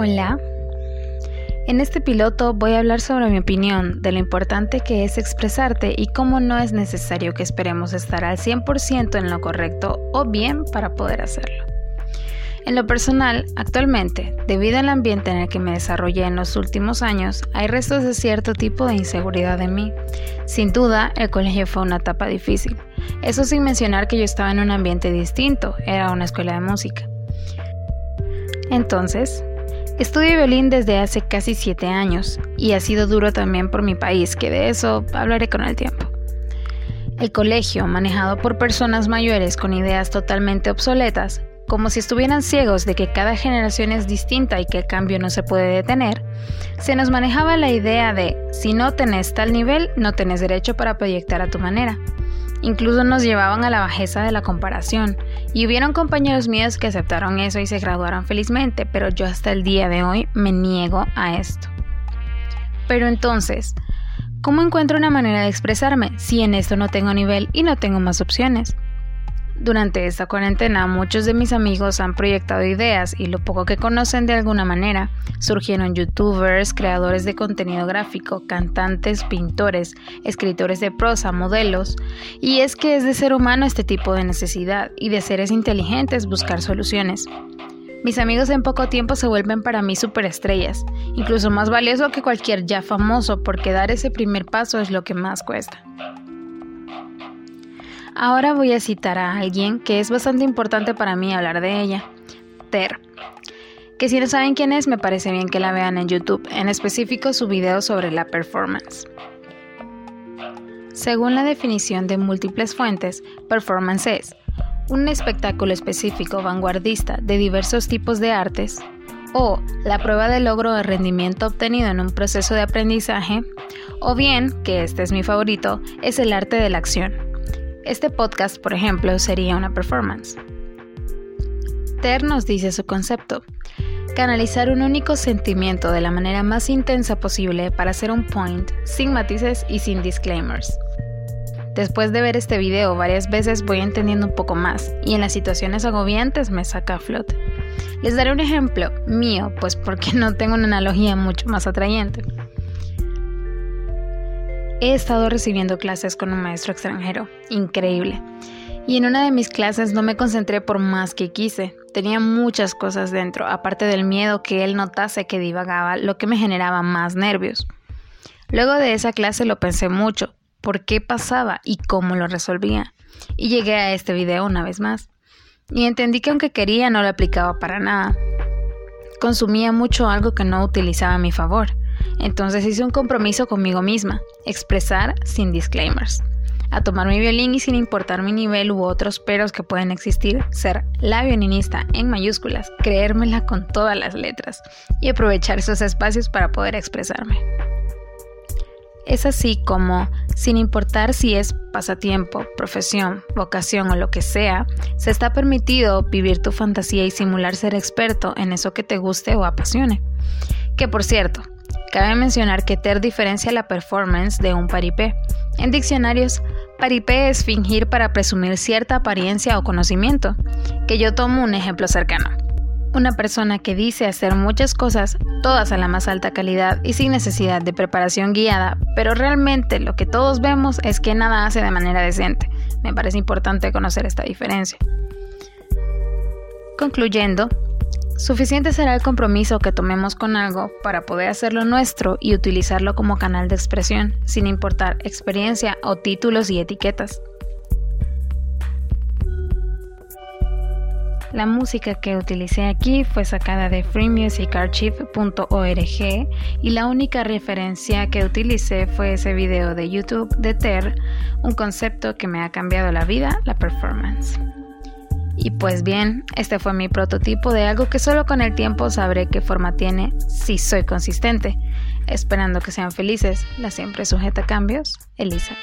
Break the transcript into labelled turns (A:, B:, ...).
A: Hola. En este piloto voy a hablar sobre mi opinión de lo importante que es expresarte y cómo no es necesario que esperemos estar al 100% en lo correcto o bien para poder hacerlo. En lo personal, actualmente, debido al ambiente en el que me desarrollé en los últimos años, hay restos de cierto tipo de inseguridad en mí. Sin duda, el colegio fue una etapa difícil. Eso sin mencionar que yo estaba en un ambiente distinto, era una escuela de música. Entonces, estudio violín desde hace casi 7 años y ha sido duro también por mi país, que de eso hablaré con el tiempo. El colegio, manejado por personas mayores con ideas totalmente obsoletas, como si estuvieran ciegos de que cada generación es distinta y que el cambio no se puede detener, se nos manejaba la idea de si no tenés tal nivel, no tenés derecho para proyectar a tu manera. Incluso nos llevaban a la bajeza de la comparación, y hubieron compañeros míos que aceptaron eso y se graduaron felizmente, pero yo hasta el día de hoy me niego a esto. Pero entonces, ¿cómo encuentro una manera de expresarme si en esto no tengo nivel y no tengo más opciones? Durante esta cuarentena muchos de mis amigos han proyectado ideas y lo poco que conocen de alguna manera. Surgieron youtubers, creadores de contenido gráfico, cantantes, pintores, escritores de prosa, modelos. Y es que es de ser humano este tipo de necesidad y de seres inteligentes buscar soluciones. Mis amigos en poco tiempo se vuelven para mí superestrellas, incluso más valioso que cualquier ya famoso porque dar ese primer paso es lo que más cuesta. Ahora voy a citar a alguien que es bastante importante para mí hablar de ella, Ter. Que si no saben quién es, me parece bien que la vean en YouTube, en específico su video sobre la performance. Según la definición de múltiples fuentes, performance es un espectáculo específico vanguardista de diversos tipos de artes, o la prueba de logro de rendimiento obtenido en un proceso de aprendizaje, o bien, que este es mi favorito, es el arte de la acción. Este podcast, por ejemplo, sería una performance. Ter nos dice su concepto. Canalizar un único sentimiento de la manera más intensa posible para hacer un point, sin matices y sin disclaimers. Después de ver este video varias veces voy entendiendo un poco más y en las situaciones agobiantes me saca a flote. Les daré un ejemplo mío, pues porque no tengo una analogía mucho más atrayente. He estado recibiendo clases con un maestro extranjero, increíble. Y en una de mis clases no me concentré por más que quise. Tenía muchas cosas dentro, aparte del miedo que él notase que divagaba, lo que me generaba más nervios. Luego de esa clase lo pensé mucho, por qué pasaba y cómo lo resolvía. Y llegué a este video una vez más. Y entendí que aunque quería no lo aplicaba para nada. Consumía mucho algo que no utilizaba a mi favor. Entonces hice un compromiso conmigo misma, expresar sin disclaimers. A tomar mi violín y sin importar mi nivel u otros peros que pueden existir, ser la violinista en mayúsculas, creérmela con todas las letras y aprovechar esos espacios para poder expresarme. Es así como, sin importar si es pasatiempo, profesión, vocación o lo que sea, se está permitido vivir tu fantasía y simular ser experto en eso que te guste o apasione. Que por cierto, Cabe mencionar que Ter diferencia la performance de un paripé. En diccionarios, paripé es fingir para presumir cierta apariencia o conocimiento, que yo tomo un ejemplo cercano. Una persona que dice hacer muchas cosas, todas a la más alta calidad y sin necesidad de preparación guiada, pero realmente lo que todos vemos es que nada hace de manera decente. Me parece importante conocer esta diferencia. Concluyendo, Suficiente será el compromiso que tomemos con algo para poder hacerlo nuestro y utilizarlo como canal de expresión, sin importar experiencia o títulos y etiquetas. La música que utilicé aquí fue sacada de freemusicarchive.org y la única referencia que utilicé fue ese video de YouTube de Ter, un concepto que me ha cambiado la vida, la performance. Y pues bien, este fue mi prototipo de algo que solo con el tiempo sabré qué forma tiene si soy consistente. Esperando que sean felices, la siempre sujeta a cambios, Elisa.